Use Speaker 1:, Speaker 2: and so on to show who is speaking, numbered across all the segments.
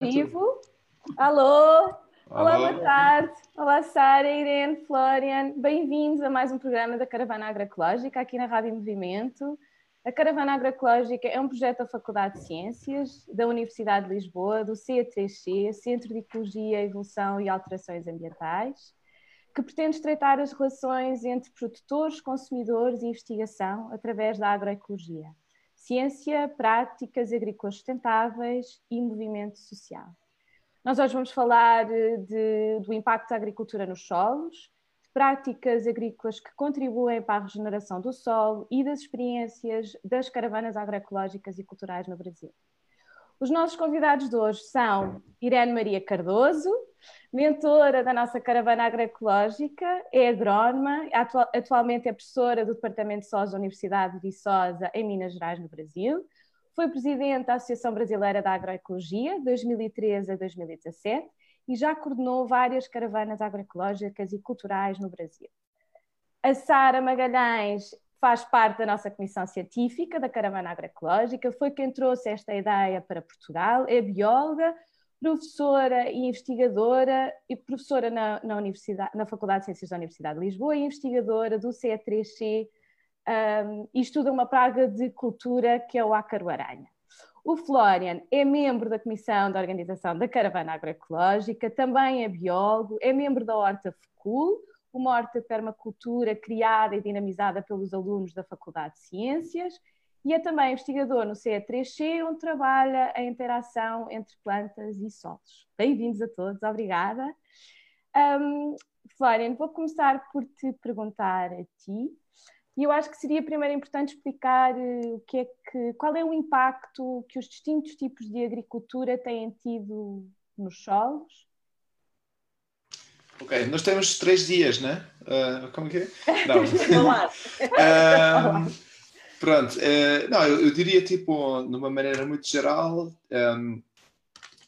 Speaker 1: Vivo. Alô? Olá, boa tarde. Olá, Sara, Irene, Florian. Bem-vindos a mais um programa da Caravana Agroecológica aqui na Rádio Movimento. A Caravana Agroecológica é um projeto da Faculdade de Ciências, da Universidade de Lisboa, do CE3C, Centro de Ecologia, Evolução e Alterações Ambientais, que pretende estreitar as relações entre produtores, consumidores e investigação através da agroecologia ciência, práticas agrícolas sustentáveis e movimento social. Nós hoje vamos falar eh, de, do impacto da agricultura nos solos, de práticas agrícolas que contribuem para a regeneração do solo e das experiências das caravanas agroecológicas e culturais no Brasil. Os nossos convidados de hoje são Irene Maria Cardoso, mentora da nossa caravana agroecológica, é agrónoma, atualmente é professora do Departamento de SOS da Universidade de Viçosa, em Minas Gerais, no Brasil. Foi presidente da Associação Brasileira da Agroecologia, 2013 a 2017, e já coordenou várias caravanas agroecológicas e culturais no Brasil. A Sara Magalhães faz parte da nossa comissão científica da Caravana Agroecológica, foi quem trouxe esta ideia para Portugal, é bióloga, professora e investigadora, e professora na, na, Universidade, na Faculdade de Ciências da Universidade de Lisboa e investigadora do CE3C um, e estuda uma praga de cultura que é o ácaro-aranha. O Florian é membro da Comissão de Organização da Caravana Agroecológica, também é biólogo, é membro da Horta FECUL, uma horta de permacultura criada e dinamizada pelos alunos da Faculdade de Ciências e é também investigador no CE3C, onde trabalha a interação entre plantas e solos. Bem-vindos a todos, obrigada. Um, Florian, vou começar por te perguntar a ti, e eu acho que seria primeiro importante explicar eh, o que é que, qual é o impacto que os distintos tipos de agricultura têm tido nos solos
Speaker 2: Ok, nós temos três dias, né? Uh, como que é? Não. um, pronto, uh, não, eu, eu, diria, tipo, de uma maneira muito geral, um,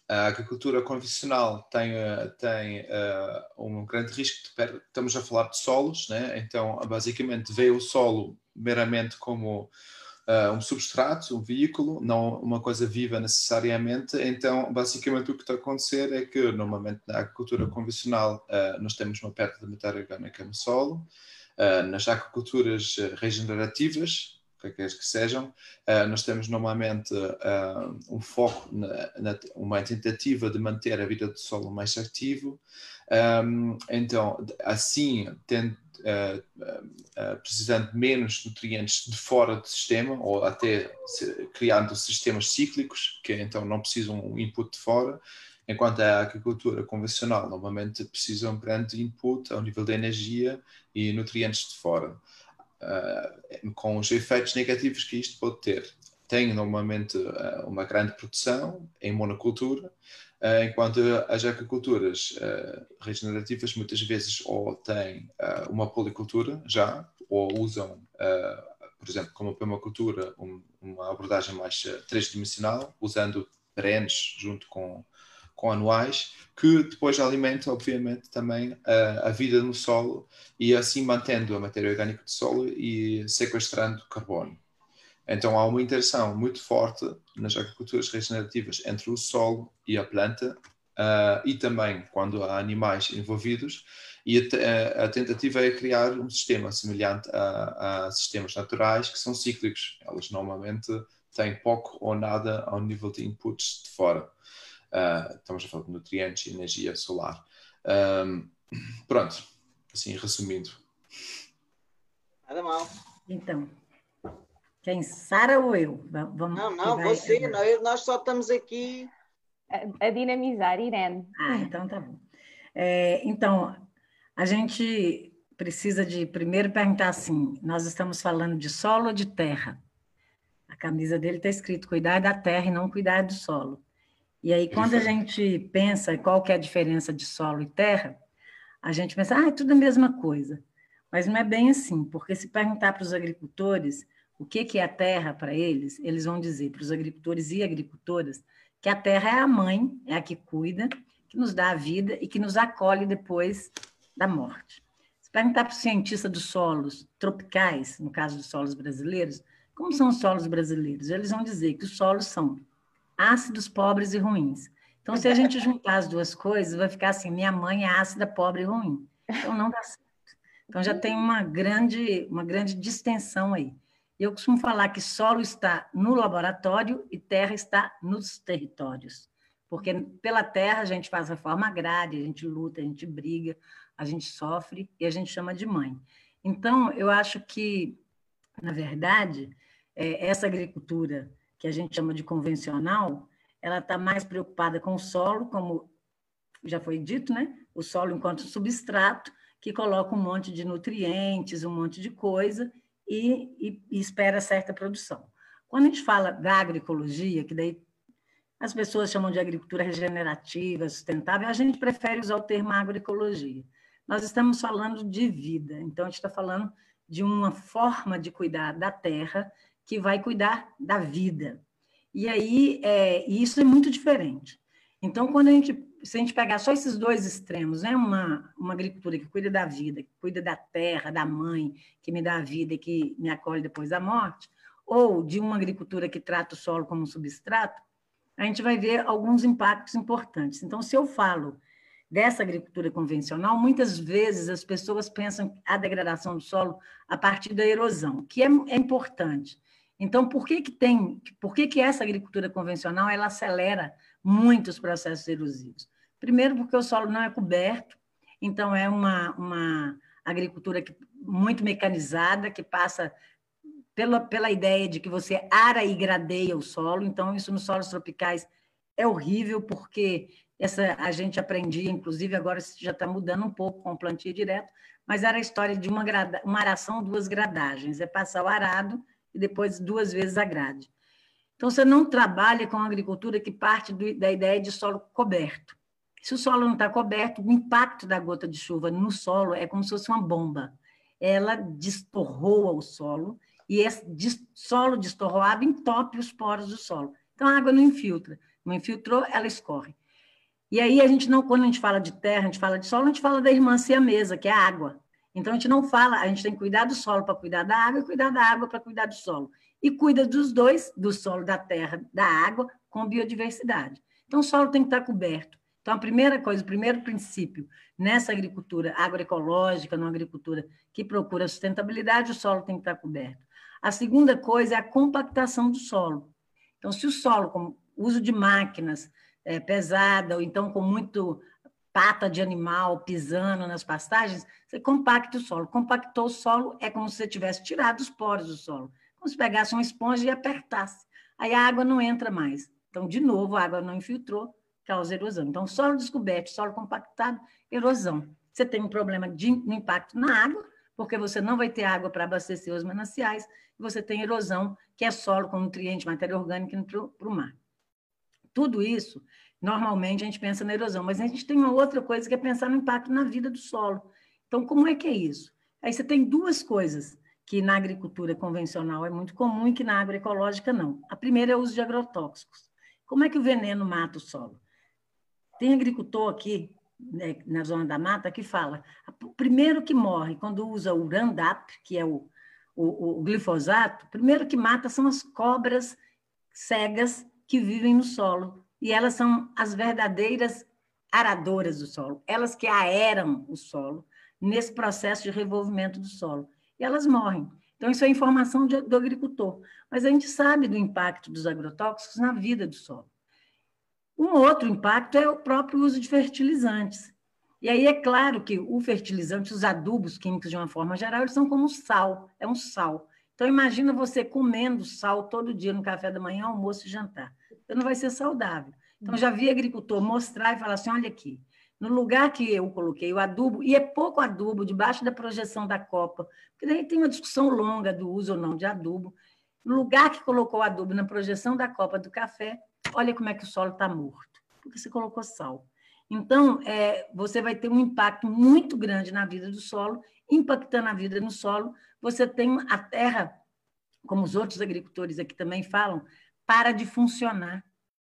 Speaker 2: a agricultura convencional tem, uh, tem uh, um grande risco de estamos a falar de solos, né? Então, basicamente, vê o solo meramente como uh, um substrato, um veículo, não uma coisa viva necessariamente. Então, basicamente, o que está a acontecer é que, normalmente, na agricultura convencional, uh, nós temos uma perda de matéria orgânica no solo. Uh, nas agriculturas regenerativas, quaisquer que sejam, nós temos normalmente um foco, na, na, uma tentativa de manter a vida do solo mais ativo. Um, então, assim, tendo, uh, uh, precisando de menos nutrientes de fora do sistema, ou até se, criando sistemas cíclicos, que então não precisam um input de fora, enquanto a agricultura convencional normalmente precisa um grande input ao nível de energia e nutrientes de fora, uh, com os efeitos negativos que isto pode ter. Tem normalmente uma grande produção em monocultura, enquanto as agriculturas uh, regenerativas muitas vezes ou têm uh, uma policultura já, ou usam, por exemplo, como permacultura, um, uma abordagem mais tridimensional, usando perenes junto com, com anuais, que depois alimenta, obviamente, também a vida no solo e assim mantendo a matéria orgânica do solo e sequestrando carbono. Então há uma interação muito forte nas agriculturas regenerativas entre o solo e a planta uh, e também quando há animais envolvidos e a, a, tentativa é criar um sistema semelhante a, a, sistemas naturais que são cíclicos. Elas normalmente têm pouco ou nada ao nível de inputs de fora. Uh, estamos a falar de nutrientes e energia solar. Um, pronto, assim resumindo.
Speaker 3: Nada mal.
Speaker 4: Então, quem? Sara ou eu?
Speaker 3: Vamos, não, não, você, não, eu, nós só estamos aqui.
Speaker 1: A, a dinamizar, Irene.
Speaker 4: Ah, então tá bom. É, então, a gente precisa de primeiro perguntar assim: nós estamos falando de solo ou de terra? A camisa dele está escrito cuidar da terra e não cuidar do solo. E aí, quando a gente pensa qual que é a diferença de solo e terra, a gente pensa, ah, é tudo a mesma coisa. Mas não é bem assim, porque se perguntar para os agricultores, o que, que é a terra para eles, eles vão dizer para os agricultores e agricultoras que a terra é a mãe, é a que cuida, que nos dá a vida e que nos acolhe depois da morte. Se perguntar para o cientista dos solos tropicais, no caso dos solos brasileiros, como são os solos brasileiros? Eles vão dizer que os solos são ácidos, pobres e ruins, Então, se a gente juntar as duas coisas, vai ficar assim: minha mãe é ácida, pobre e ruim. Então, não dá certo. Então, já tem uma grande, uma grande distensão aí. Eu costumo falar que solo está no laboratório e terra está nos territórios. Porque pela terra a gente faz reforma agrária, a gente luta, a gente briga, a gente sofre e a gente chama de mãe. Então, eu acho que, na verdade, é, essa agricultura que a gente chama de convencional, ela está mais preocupada com o solo, como já foi dito, né? O solo enquanto substrato, que coloca um monte de nutrientes, um monte de coisa, e, e, e espera certa produção. Quando a gente fala da agroecologia, que daí as pessoas chamam de agricultura regenerativa, sustentável, a gente prefere usar o termo agroecologia. Nós estamos falando de vida, então a gente está falando de uma forma de cuidar da terra que vai cuidar da vida. E aí, é, isso é muito diferente. Então, quando a gente, se a gente pegar só esses dois extremos, né? uma, uma agricultura que cuida da vida, que cuida da terra, da mãe, que me dá a vida e que me acolhe depois da morte, ou de uma agricultura que trata o solo como substrato, a gente vai ver alguns impactos importantes. Então, se eu falo dessa agricultura convencional, muitas vezes as pessoas pensam a degradação do solo a partir da erosão, que é, é importante. Então, por que que tem, por que que essa agricultura convencional ela acelera muito os processos erosivos? Primeiro, porque o solo não é coberto, então é uma, uma agricultura que, muito mecanizada, que passa pela, pela ideia de que você ara e gradeia o solo, então isso nos solos tropicais é horrível, porque essa a gente aprendia, inclusive agora já está mudando um pouco com o plantio direto, mas era a história de uma, grada, uma aração, duas gradagens, é passar o arado e depois duas vezes a grade. Então, você não trabalha com agricultura que parte do, da ideia de solo coberto. Se o solo não está coberto, o impacto da gota de chuva no solo é como se fosse uma bomba. Ela destorroa o solo e esse solo destorroado entope os poros do solo. Então a água não infiltra. Não infiltrou, ela escorre. E aí a gente não, quando a gente fala de terra, a gente fala de solo, a gente fala da irmã siamesa, que é a água. Então a gente não fala, a gente tem que cuidar do solo para cuidar da água e cuidar da água para cuidar do solo. E cuida dos dois, do solo, da terra, da água, com biodiversidade. Então o solo tem que estar coberto. Então, a primeira coisa, o primeiro princípio nessa agricultura agroecológica, numa agricultura que procura sustentabilidade, o solo tem que estar coberto. A segunda coisa é a compactação do solo. Então, se o solo, com uso de máquinas é, pesada, ou então com muito pata de animal pisando nas pastagens, você compacta o solo. Compactou o solo é como se você tivesse tirado os poros do solo. Como se pegasse uma esponja e apertasse. Aí a água não entra mais. Então, de novo, a água não infiltrou, causa erosão. Então, solo descoberto, solo compactado, erosão. Você tem um problema de impacto na água, porque você não vai ter água para abastecer os mananciais, e você tem erosão, que é solo com nutriente, matéria orgânica para o mar. Tudo isso, normalmente a gente pensa na erosão, mas a gente tem uma outra coisa que é pensar no impacto na vida do solo. Então, como é que é isso? Aí você tem duas coisas que na agricultura convencional é muito comum e que na agroecológica não. A primeira é o uso de agrotóxicos. Como é que o veneno mata o solo? Tem agricultor aqui né, na zona da mata que fala: o primeiro que morre quando usa o Roundup, que é o, o, o glifosato, o primeiro que mata são as cobras cegas que vivem no solo. E elas são as verdadeiras aradoras do solo, elas que aeram o solo nesse processo de revolvimento do solo. E elas morrem. Então, isso é informação de, do agricultor. Mas a gente sabe do impacto dos agrotóxicos na vida do solo. Um outro impacto é o próprio uso de fertilizantes. E aí é claro que o fertilizante, os adubos químicos de uma forma geral, eles são como sal, é um sal. Então imagina você comendo sal todo dia no café da manhã, almoço e jantar. Então não vai ser saudável. Então já vi agricultor mostrar e falar assim, olha aqui, no lugar que eu coloquei o adubo, e é pouco adubo, debaixo da projeção da copa, porque daí tem uma discussão longa do uso ou não de adubo. No lugar que colocou o adubo na projeção da copa do café, olha como é que o solo está morto, porque você colocou sal. Então, é, você vai ter um impacto muito grande na vida do solo, impactando a vida no solo. Você tem a terra, como os outros agricultores aqui também falam, para de funcionar.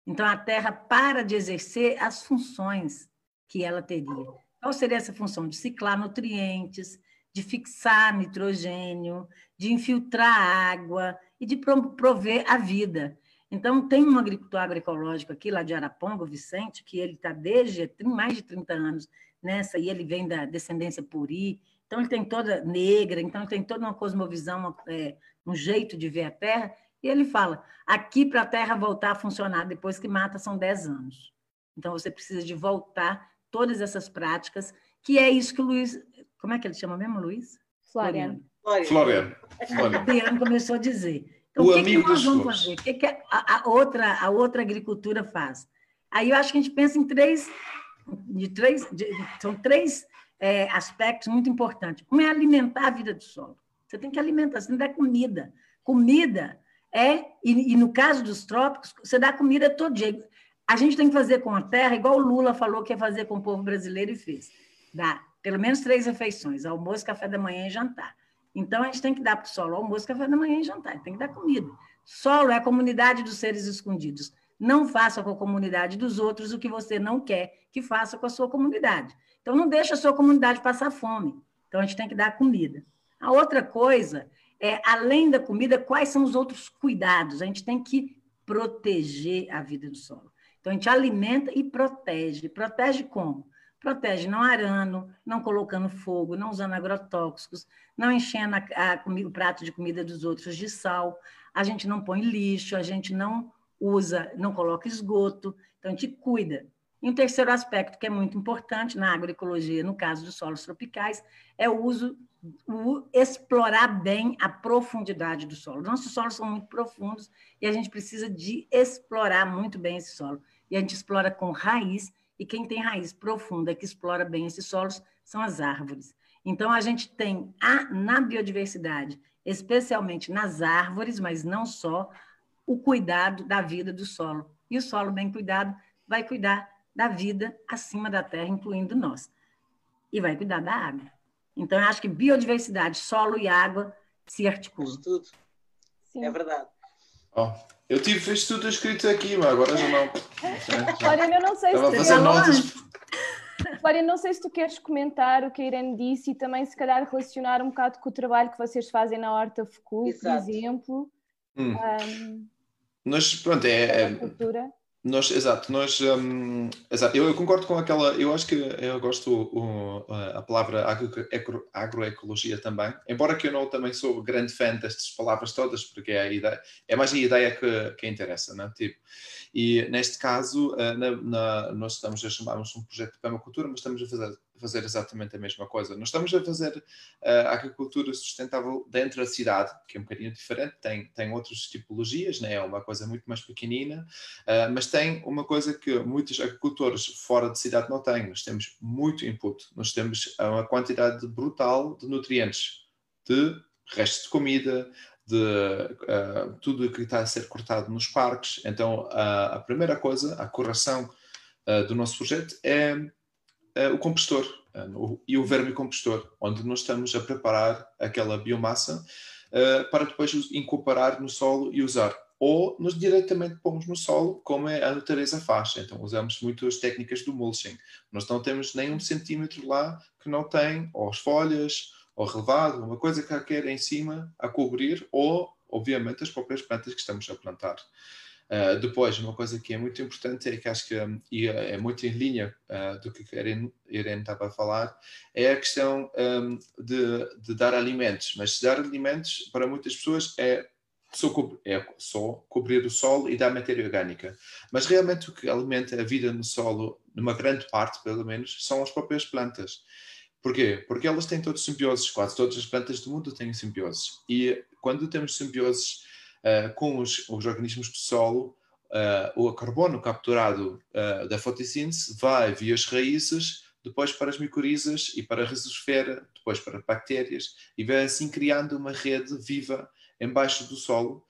Speaker 4: Então, a terra para de exercer as funções que ela teria. Qual seria essa função? De ciclar nutrientes, de fixar nitrogênio, de infiltrar água e de prover a vida. Então, tem um agricultor agroecológico aqui, lá de Araponga, o Vicente, que ele está desde mais de 30 anos nessa, e ele vem da descendência puri, então ele tem toda negra, então ele tem toda uma cosmovisão, é, um jeito de ver a terra, e ele fala, aqui para a terra voltar a funcionar depois que mata são 10 anos. Então, você precisa de voltar todas essas práticas, que é isso que o Luiz... Como é que ele chama mesmo, Luiz?
Speaker 1: Floriano.
Speaker 2: Floriano.
Speaker 4: Floriano começou a dizer. Então, o, o que, que nós vamos fazer? O que, que a, a, outra, a outra agricultura faz? Aí eu acho que a gente pensa em três, de três de, são três é, aspectos muito importantes. Um é alimentar a vida do solo. Você tem que alimentar, você tem que dar comida. Comida é, e, e no caso dos trópicos, você dá comida todo dia. A gente tem que fazer com a terra, igual o Lula falou que ia fazer com o povo brasileiro e fez. Dá pelo menos três refeições, almoço, café da manhã e jantar. Então, a gente tem que dar para o solo almoço, café da manhã e jantar, tem que dar comida. Solo é a comunidade dos seres escondidos. Não faça com a comunidade dos outros o que você não quer que faça com a sua comunidade. Então, não deixe a sua comunidade passar fome. Então, a gente tem que dar comida. A outra coisa é, além da comida, quais são os outros cuidados? A gente tem que proteger a vida do solo. Então, a gente alimenta e protege. Protege como? Protege não arando, não colocando fogo, não usando agrotóxicos, não enchendo a, a, o prato de comida dos outros de sal. A gente não põe lixo, a gente não usa, não coloca esgoto. Então, a gente cuida. E um terceiro aspecto que é muito importante na agroecologia, no caso dos solos tropicais, é o uso, o explorar bem a profundidade do solo. Nossos solos são muito profundos e a gente precisa de explorar muito bem esse solo. E a gente explora com raiz e quem tem raiz profunda que explora bem esses solos são as árvores. Então, a gente tem a, na biodiversidade, especialmente nas árvores, mas não só, o cuidado da vida do solo. E o solo bem cuidado vai cuidar da vida acima da terra, incluindo nós. E vai cuidar da água. Então, eu acho que biodiversidade, solo e água se articulam.
Speaker 3: Tudo. Sim. É verdade.
Speaker 2: Oh, eu tive este tudo escrito aqui, mas agora já não.
Speaker 1: Olha, eu não sei
Speaker 2: Estava
Speaker 1: se
Speaker 2: notas.
Speaker 1: Não sei se tu queres comentar o que a Irene disse e também se calhar relacionar um bocado com o trabalho que vocês fazem na Horta Focul, por exemplo.
Speaker 2: Hum. Um, Nós, pronto, é, é, nós, exato, nós, um, exato, eu, eu, concordo com aquela, eu acho que eu gosto o, a palavra agro, agroecologia também, embora que eu não também sou grande fã destas palavras todas, porque é, a ideia, é mais a ideia que, que interessa, né? tipo, e neste caso, eh, na, na, nós estamos a chamarmos um projeto de permacultura, mas estamos a fazer fazer exatamente a mesma coisa. Nós estamos a fazer uh, agricultura sustentável dentro da cidade, que é um bocadinho diferente, tem, tem outras tipologias, né? é uma coisa muito mais pequenina, uh, mas tem uma coisa que muitos agricultores fora de cidade não têm. Nós temos muito input, nós temos uma quantidade brutal de nutrientes, de restos de comida, de uh, tudo que está a ser cortado nos parques. Então, a primeira coisa, a correção do nosso projeto é o compostor uh, e o vermicompostor, onde nós estamos a preparar aquela biomassa uh, para depois incorporar no solo e usar. Ou nos diretamente pomos no solo, como é a natureza faz. Então usamos muito as técnicas do mulching. Nós não temos nem um centímetro lá que não tem ou as folhas, ou relevado, uma coisa qualquer em cima a cobrir, ou, obviamente, as próprias plantas que estamos a plantar. Uh, depois, uma coisa que é muito importante é que acho que um, e é, é muito em linha uh, do que a Irene, Irene estava a falar, é a questão um, de, de, dar alimentos. Mas dar alimentos para muitas pessoas é só, co é só cobrir o solo e dar matéria orgânica. Mas realmente o que alimenta a vida no solo, numa grande parte pelo menos, são as próprias plantas. Porquê? Porque elas têm todos simbioses, quase todas as plantas do mundo têm simbioses. E quando temos simbioses com os, os, organismos do solo, uh, o carbono capturado uh, da fotossíntese vai via as raízes, depois para as micorizas e para a risosfera, depois para bactérias, e vai assim criando uma rede viva embaixo do solo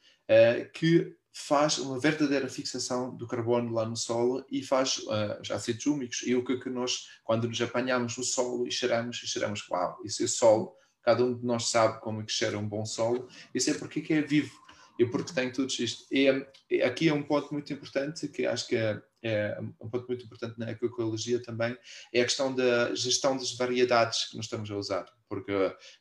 Speaker 2: que faz uma verdadeira fixação do carbono lá no solo e faz uh, os ácidos úmicos. E o que, que nós, quando nos apanhamos no solo e cheiramos, e cheiramos, uau, isso é solo, cada um de nós sabe como é que cheira um bom solo, isso é porque é vivo e porque tem tudo isto. E, e aqui é um ponto muito importante que acho que é, é, um ponto muito importante na agroecologia também, é a questão da gestão das variedades que nós estamos a usar, porque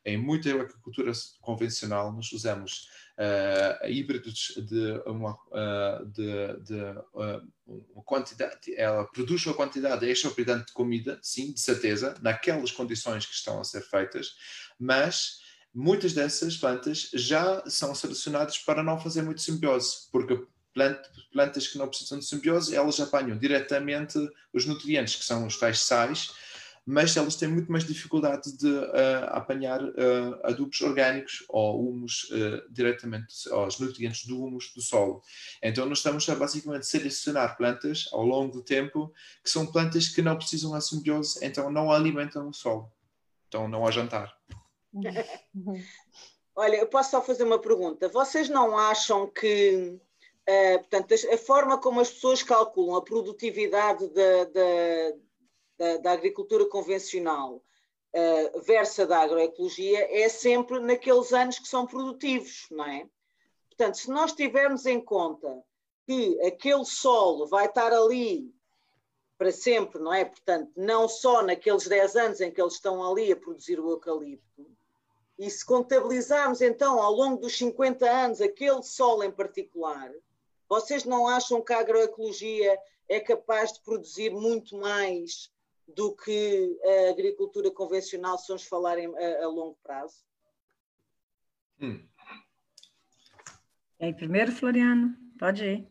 Speaker 2: em muita agricultura convencional nós usamos uh, híbridos de uma, uh, de, de uh, uma quantidade, ela produz uma quantidade exorbitante de comida, sim, de certeza, naquelas condições que estão a ser feitas, mas muitas dessas plantas já são selecionadas para não fazer muito simbiose, porque plantas que não precisam de simbiose, elas apanham diretamente os nutrientes, que são os tais sais, mas elas têm muito mais dificuldade de uh, apanhar uh, adubos orgânicos ou humus uh, diretamente, os nutrientes do humus do solo. Então nós estamos a basicamente selecionar plantas ao longo do tempo que são plantas que não precisam de simbiose, então não alimentam o solo. Então não há jantar.
Speaker 3: Olha, eu posso só fazer uma pergunta. Vocês não acham que, uh, portanto, a, forma como as pessoas calculam a produtividade da, da, da, da agricultura convencional uh, versus da agroecologia é sempre naqueles anos que são produtivos, não é? Portanto, se nós tivermos em conta que aquele solo vai estar ali para sempre, não é? Portanto, não só naqueles 10 anos em que eles estão ali a produzir o eucalipto, e se contabilizarmos então ao longo dos 50 anos aquele solo em particular, vocês não acham que a agroecologia é capaz de produzir muito mais do que a agricultura convencional, se vamos falar em, a, a, longo prazo?
Speaker 4: Hum. E primeiro, Floriano, pode ir.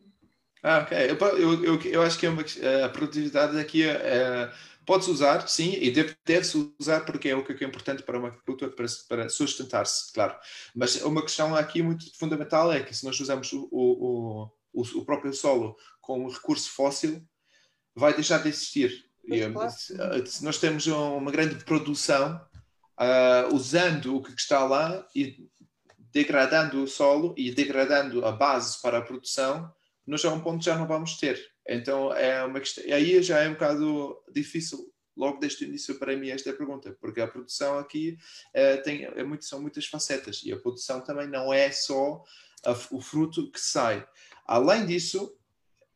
Speaker 2: Ah, ok. Eu, eu, eu, eu acho que é uma, a produtividade aqui é, é Pode-se usar, sim, e deve-se usar porque é o que é importante para uma agricultura para, para sustentar-se, claro. Mas uma questão aqui muito fundamental é que se nós usamos o, o, o, o próprio solo como recurso fóssil, vai deixar de existir. E, eh, se nós temos uma grande produção uh, usando o que está lá e degradando o solo e degradando a base para a produção, nós a um ponto já não vamos ter. Então é uma questão, aí já é um bocado difícil logo desde o início para mim esta pergunta, porque a produção aqui é, tem, é muito, são muitas facetas e a produção também não é só a, o fruto que sai. Além disso,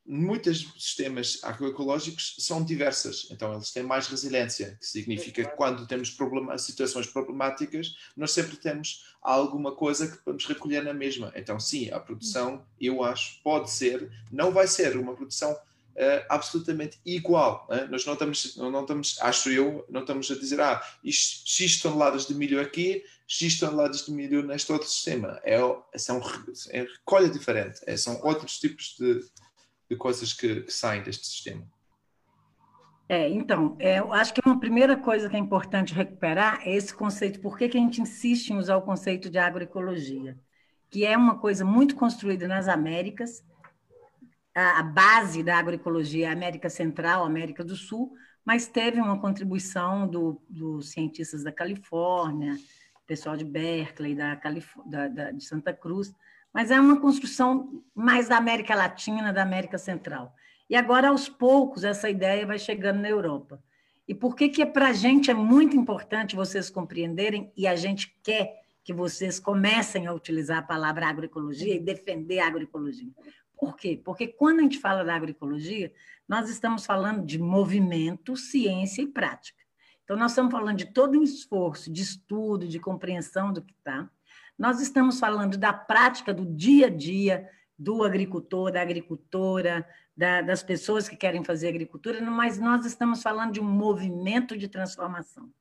Speaker 2: muitos sistemas agroecológicos são diversas, então eles têm mais resiliência, que significa que quando temos problema, situações problemáticas, nós sempre temos alguma coisa que podemos recolher na mesma. Então, sim, a produção, eu acho, pode ser, não vai ser uma produção uh, absolutamente igual. Né? Nós não estamos, não estamos, acho eu, não estamos a dizer, ah, X toneladas de milho aqui, X toneladas de milho neste outro sistema. É, são, é recolha diferente, é, são outros tipos de de coisas que, que saem deste sistema?
Speaker 4: É, então, é, eu acho que uma primeira coisa que é importante recuperar é esse conceito. Por que, que a gente insiste em usar o conceito de agroecologia? Que é uma coisa muito construída nas Américas, a, base da agroecologia é a América Central, América do Sul, mas teve uma contribuição do, dos cientistas da Califórnia, pessoal de Berkeley, da, da, da, de Santa Cruz, mas é uma construção mais da América Latina, da América Central. E agora, aos poucos, essa ideia vai chegando na Europa. E por que, que para a gente é muito importante vocês compreenderem, e a gente quer que vocês comecem a utilizar a palavra agroecologia e defender a agroecologia? Por quê? Porque quando a gente fala da agroecologia, nós estamos falando de movimento, ciência e prática. Então, nós estamos falando de todo um esforço de estudo, de compreensão do que está, nós estamos falando da prática do dia a dia do agricultor, da agricultora, da, das pessoas que querem fazer agricultura, mas nós estamos falando de um movimento de transformação.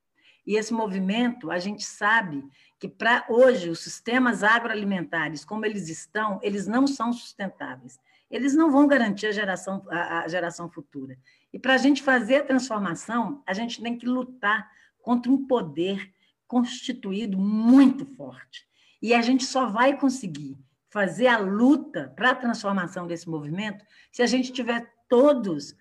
Speaker 4: E esse movimento, a gente sabe que para hoje os sistemas agroalimentares, como eles estão, eles não são sustentáveis. Eles não vão garantir a geração, a, geração futura. E para a gente fazer a transformação, a gente tem que lutar contra um poder constituído muito forte. E a gente só vai conseguir fazer a luta para a transformação desse movimento se a gente tiver todos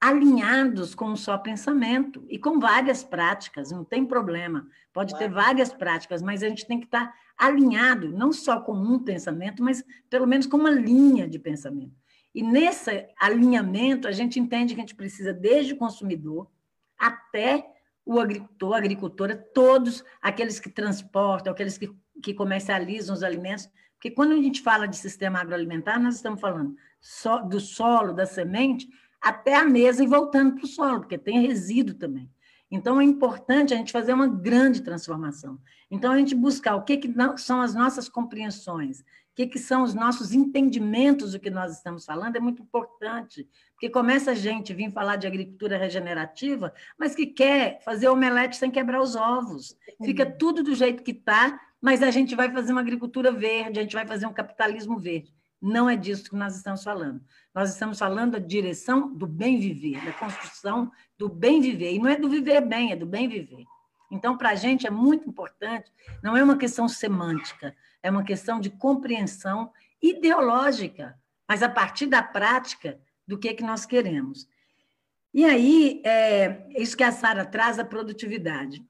Speaker 4: alinhados com um só pensamento e com várias práticas, não tem problema. Pode ter várias práticas, mas a gente tem que estar alinhado, não só com um pensamento, mas pelo menos com uma linha de pensamento. E nesse alinhamento, a gente entende que a gente precisa, desde o consumidor até o agricultor, a agricultora, todos aqueles que transportam, aqueles que que comercializam os alimentos Porque quando a gente fala de sistema agroalimentar, nós estamos falando só do solo, da semente, até a mesa e voltando para o solo, porque tem resíduo também. Então, é importante a gente fazer uma grande transformação. Então, a gente buscar o que, que são as nossas compreensões, o que, que são os nossos entendimentos do que nós estamos falando, é muito importante. Porque começa a gente vir falar de agricultura regenerativa, mas que quer fazer omelete sem quebrar os ovos. Fica uhum. tudo do jeito que está, mas a gente vai fazer uma agricultura verde, a gente vai fazer um capitalismo verde. Não é disso que nós estamos falando. Nós estamos falando da direção do bem viver, da construção do bem viver. E não é do viver bem, é do bem viver. Então, para a gente é muito importante, não é uma questão semântica, é uma questão de compreensão ideológica, mas a partir da prática do que, é que nós queremos. E aí, é, isso que a Sara traz, a produtividade.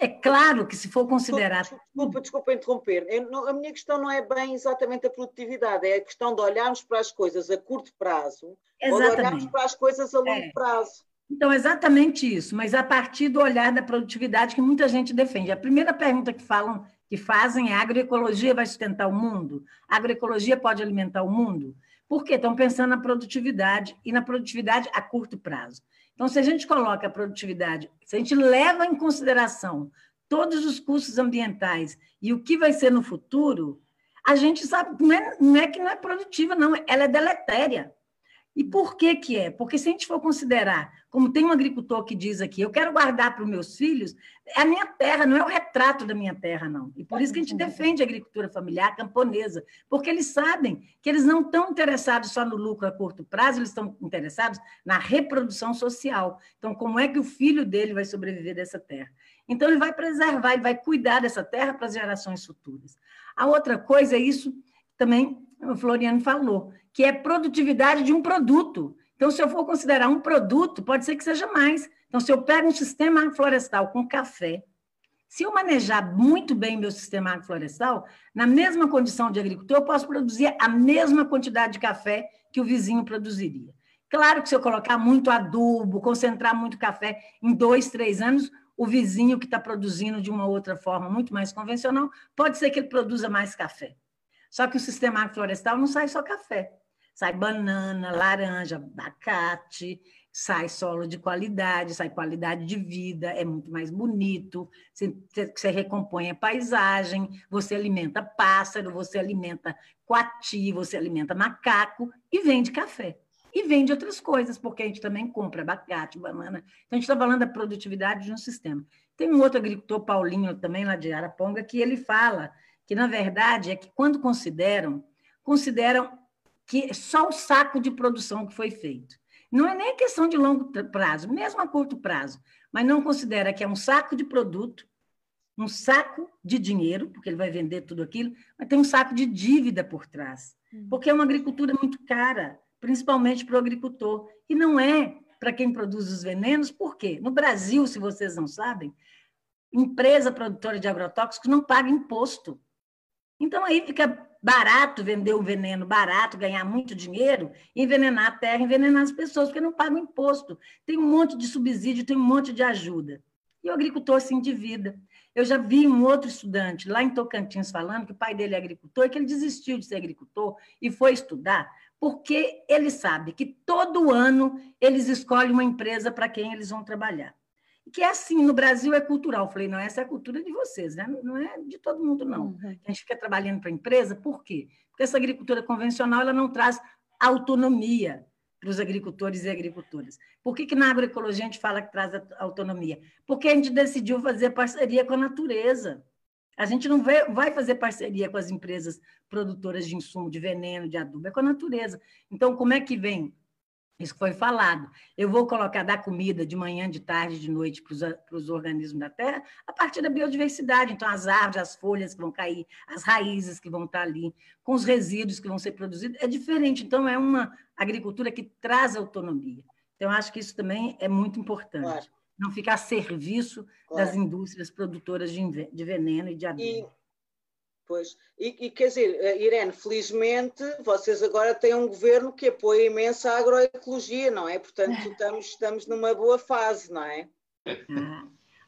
Speaker 4: É claro que se for considerar.
Speaker 3: Desculpa, desculpa interromper. Eu, a minha questão não é bem exatamente a produtividade, é a questão de olharmos para as coisas a curto prazo exatamente. ou de olharmos para as coisas a longo é. prazo.
Speaker 4: Então, exatamente isso, mas a partir do olhar da produtividade que muita gente defende. A primeira pergunta que falam, que fazem é: a agroecologia vai sustentar o mundo? A agroecologia pode alimentar o mundo? Por quê? Estão pensando na produtividade e na produtividade a curto prazo. Então, se a gente coloca a produtividade, se a gente leva em consideração todos os custos ambientais e o que vai ser no futuro, a gente sabe, não é, não é que não é produtiva, não, ela é deletéria. E por que que é? Porque se a gente for considerar, como tem um agricultor que diz aqui, eu quero guardar para os meus filhos, é a minha terra, não é o retrato da minha terra, não. E por isso que a gente defende a agricultura familiar camponesa, porque eles sabem que eles não estão interessados só no lucro a curto prazo, eles estão interessados na reprodução social. Então, como é que o filho dele vai sobreviver dessa terra? Então, ele vai preservar, ele vai cuidar dessa terra para as gerações futuras. A outra coisa é isso também o Floriano falou, que é produtividade de um produto. Então, se eu for considerar um produto, pode ser que seja mais. Então, se eu pego um sistema florestal com café, se eu manejar muito bem meu sistema florestal, na mesma condição de agricultor, eu posso produzir a mesma quantidade de café que o vizinho produziria. Claro que se eu colocar muito adubo, concentrar muito café, em dois, três anos, o vizinho que está produzindo de uma outra forma muito mais convencional, pode ser que ele produza mais café. Só que o sistema agroflorestal não sai só café. Sai banana, laranja, abacate, sai solo de qualidade, sai qualidade de vida, é muito mais bonito, você, você recompõe a paisagem, você alimenta pássaro, você alimenta coati, você alimenta macaco e vende café. E vende outras coisas, porque a gente também compra abacate, banana. Então, a gente está falando da produtividade de um sistema. Tem um outro agricultor, Paulinho, também lá de Araponga, que ele fala que na verdade é que quando consideram, consideram que só o saco de produção que foi feito. Não é nem questão de longo prazo, mesmo a curto prazo, mas não considera que é um saco de produto, um saco de dinheiro, porque ele vai vender tudo aquilo, mas tem um saco de dívida por trás, hum. porque é uma agricultura muito cara, principalmente para o agricultor, e não é para quem produz os venenos, por quê? No Brasil, se vocês não sabem, empresa produtora de agrotóxicos não paga imposto. Então, aí fica barato vender o veneno, barato ganhar muito dinheiro, envenenar a terra, envenenar as pessoas, porque não pagam imposto. Tem um monte de subsídio, tem um monte de ajuda. E o agricultor se endivida. Eu já vi um outro estudante lá em Tocantins falando que o pai dele é agricultor e que ele desistiu de ser agricultor e foi estudar porque ele sabe que todo ano eles escolhem uma empresa para quem eles vão trabalhar que é assim, no Brasil é cultural. Eu falei, não, essa é a cultura de vocês, né? não é de todo mundo, não. Uhum. A gente fica trabalhando para a empresa, por quê? Porque essa agricultura convencional ela não traz autonomia para os agricultores e agricultoras. Por que, que na agroecologia a gente fala que traz autonomia? Porque a gente decidiu fazer parceria com a natureza. A gente não vai fazer parceria com as empresas produtoras de insumo, de veneno, de adubo, é com a natureza. Então, como é que vem isso foi falado. Eu vou colocar dar comida de manhã, de tarde, de noite para os organismos da terra a partir da biodiversidade. Então, as árvores, as folhas que vão cair, as raízes que vão estar ali, com os resíduos que vão ser produzidos, é diferente. Então, é uma agricultura que traz autonomia. Então, acho que isso também é muito importante. Claro. Não ficar a serviço claro. das indústrias produtoras de veneno e de adubo.
Speaker 3: Pois, e, e, quer dizer, eh, Irene, felizmente vocês agora têm um governo que apoia imenso a agroecologia, não é? Portanto, estamos, estamos numa boa fase, não é?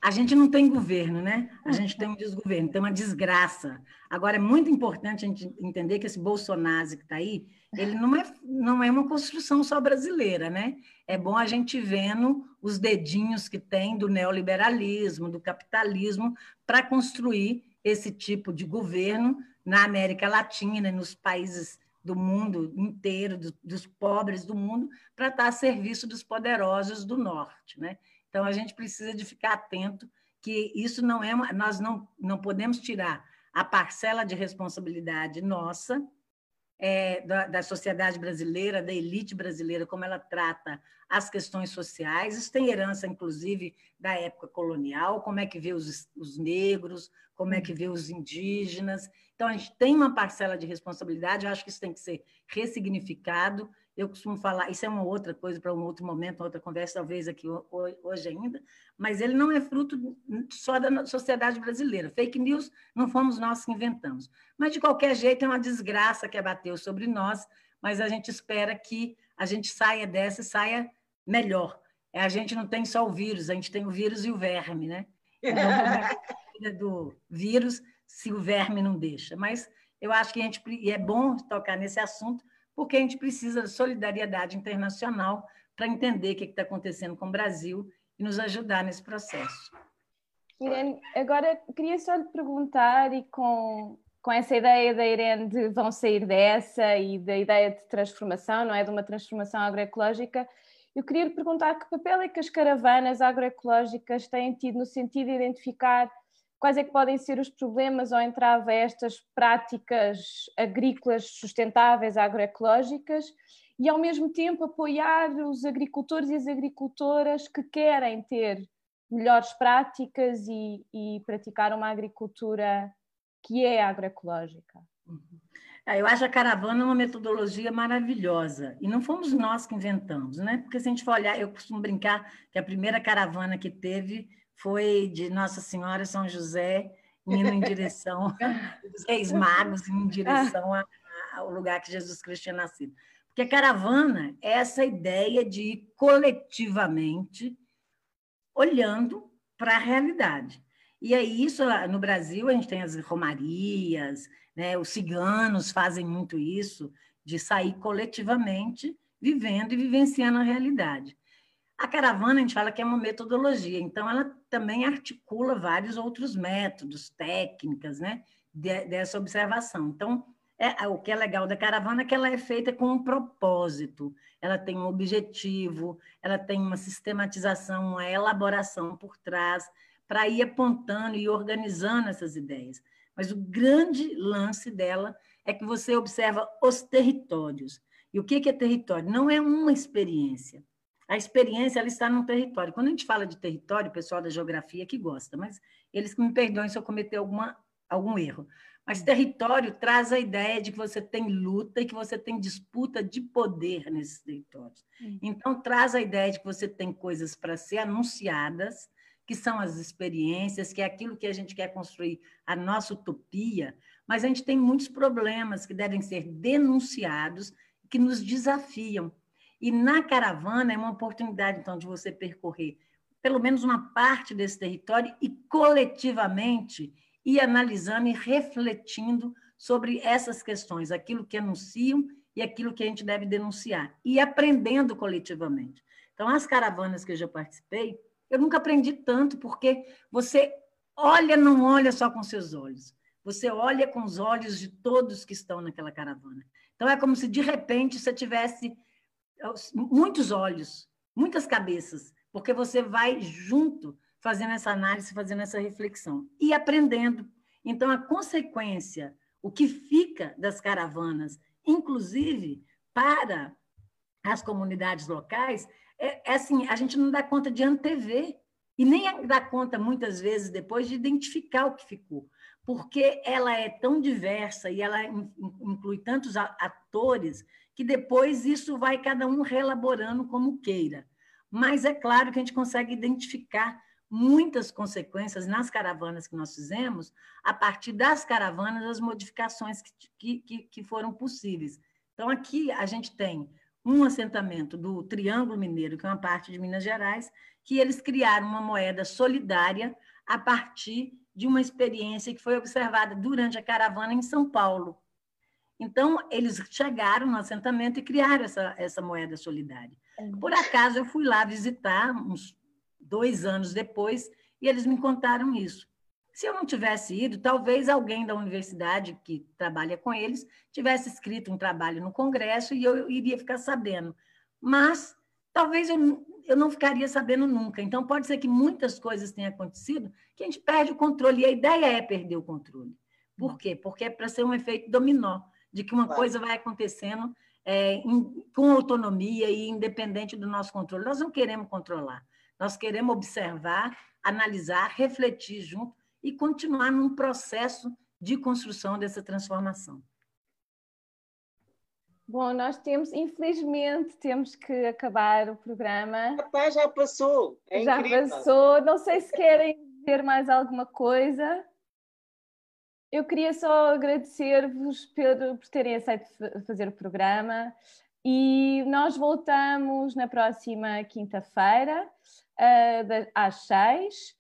Speaker 4: A gente não tem governo, né? A gente tem um desgoverno, tem uma desgraça. Agora, é muito importante a gente entender que esse Bolsonaro que está aí, ele não é, não é uma construção só brasileira, né? É bom a gente vendo os dedinhos que tem do neoliberalismo, do capitalismo, para construir esse tipo de governo na América Latina, nos países do mundo inteiro, do, dos pobres do mundo, para estar a serviço dos poderosos do norte, né? Então, a gente precisa de ficar atento que isso não é nós não, não podemos tirar a parcela de responsabilidade nossa é, da, da, sociedade brasileira, da elite brasileira, como ela trata as questões sociais. Isso tem herança, inclusive, da época colonial, como é que vê os, os negros, como é que vê os indígenas. Então, a gente tem uma parcela de responsabilidade, eu acho que isso tem que ser ressignificado eu costumo falar, isso é uma outra coisa para um outro momento, outra conversa, talvez aqui hoje ainda, mas ele não é fruto só da sociedade brasileira. Fake news não fomos nós que inventamos. Mas, de qualquer jeito, é uma desgraça que abateu sobre nós, mas a gente espera que a gente saia dessa e saia melhor. A gente não tem só o vírus, a gente tem o vírus e o verme, né? Então, do vírus se o verme não deixa. Mas eu acho que a gente e é bom tocar nesse assunto, porque a gente precisa de solidariedade internacional para entender o que está acontecendo com o Brasil e nos ajudar nesse processo.
Speaker 1: Irene, agora queria só lhe perguntar, e com, com essa ideia da Irene de vão sair dessa e da ideia de transformação, não é? De uma transformação agroecológica, eu queria lhe perguntar que papel é que as caravanas agroecológicas têm tido no sentido de identificar quais é que podem ser os problemas ao entrar a estas práticas agrícolas sustentáveis, agroecológicas, e ao mesmo tempo apoiar os agricultores e as agricultoras que querem ter melhores práticas e, e praticar uma agricultura que é agroecológica.
Speaker 4: Uhum. É, eu acho a caravana uma metodologia maravilhosa. E não fomos nós que inventamos, né? Porque se a gente for olhar, eu costumo brincar que a primeira caravana que teve foi de Nossa Senhora São José indo em direção dos Reis Magos, em direção a, a, ao lugar que Jesus Cristo tinha nascido. Porque a caravana é essa ideia de ir coletivamente olhando para a realidade. E aí, isso no Brasil, a gente tem as romarias, né? os ciganos fazem muito isso, de sair coletivamente, vivendo e vivenciando a realidade. A caravana, a gente fala que é uma metodologia, então ela também articula vários outros métodos, técnicas, né, de, dessa observação. Então, é, o que é legal da caravana é que ela é feita com um propósito, ela tem um objetivo, ela tem uma sistematização, uma elaboração por trás, para ir apontando e organizando essas ideias. Mas o grande lance dela é que você observa os territórios. E o que é território? Não é uma experiência a experiência ela está no território. Quando a gente fala de território, o pessoal da geografia que gosta, mas eles que me perdoem se eu cometer alguma, algum erro. Mas território traz a ideia de que você tem luta e que você tem disputa de poder nesses territórios. Então, traz a ideia de que você tem coisas para ser anunciadas, que são as experiências, que é aquilo que a gente quer construir, a nossa utopia, mas a gente tem muitos problemas que devem ser denunciados, que nos desafiam. E na caravana é uma oportunidade, então, de você percorrer pelo menos uma parte desse território e coletivamente ir analisando e refletindo sobre essas questões, aquilo que anunciam e aquilo que a gente deve denunciar, e aprendendo coletivamente. Então, as caravanas que eu já participei, eu nunca aprendi tanto, porque você olha, não olha só com seus olhos, você olha com os olhos de todos que estão naquela caravana. Então, é como se de repente você tivesse muitos olhos, muitas cabeças, porque você vai junto fazendo essa análise, fazendo essa reflexão e aprendendo. Então, a consequência, o que fica das caravanas, inclusive para as comunidades locais, é, é assim: a gente não dá conta de antever e nem dá conta, muitas vezes, depois, de identificar o que ficou, porque ela é tão diversa e ela inclui tantos atores que depois isso vai cada um relaborando como queira. Mas é claro que a gente consegue identificar muitas consequências nas caravanas que nós fizemos, a partir das caravanas, as modificações que, que, que foram possíveis. Então, aqui a gente tem um assentamento do Triângulo Mineiro, que é uma parte de Minas Gerais, que eles criaram uma moeda solidária a partir de uma experiência que foi observada durante a caravana em São Paulo. Então, eles chegaram no assentamento e criaram essa, essa moeda solidária. Por acaso, eu fui lá visitar, uns dois anos depois, e eles me contaram isso. Se eu não tivesse ido, talvez alguém da universidade que trabalha com eles tivesse escrito um trabalho no Congresso e eu iria ficar sabendo. Mas talvez eu, eu não ficaria sabendo nunca. Então, pode ser que muitas coisas tenham acontecido que a gente perde o controle. E a ideia é perder o controle. Por quê? Porque é para ser um efeito dominó, de que uma claro. coisa vai acontecendo é, em, com autonomia e independente do nosso controle. Nós não queremos controlar, nós queremos observar, analisar, refletir junto e continuar num processo de construção dessa transformação.
Speaker 1: Bom, nós temos, infelizmente, temos que acabar o programa.
Speaker 3: Rapaz, já passou. É
Speaker 1: já
Speaker 3: incrível.
Speaker 1: passou. Não sei se querem dizer mais alguma coisa. Eu queria só agradecer-vos por, por terem aceito fazer o programa e nós voltamos na próxima quinta-feira, uh, às seis.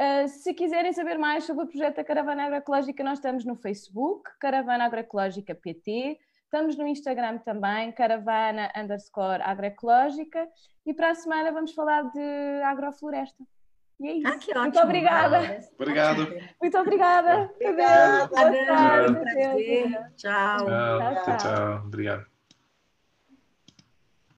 Speaker 1: Uh, se quiserem saber mais sobre o projeto da Caravana Agroecológica, nós estamos no Facebook, Caravana Agroecológica PT, estamos no Instagram também, Caravana underscore Agroecológica, e para a semana vamos falar de agrofloresta. E é isso.
Speaker 4: Ah, que ótimo.
Speaker 1: Muito obrigada.
Speaker 2: Obrigado.
Speaker 1: Muito obrigada.
Speaker 3: Obrigada.
Speaker 1: Adeus.
Speaker 4: Tchau.
Speaker 2: Tchau, tchau. tchau. Obrigado.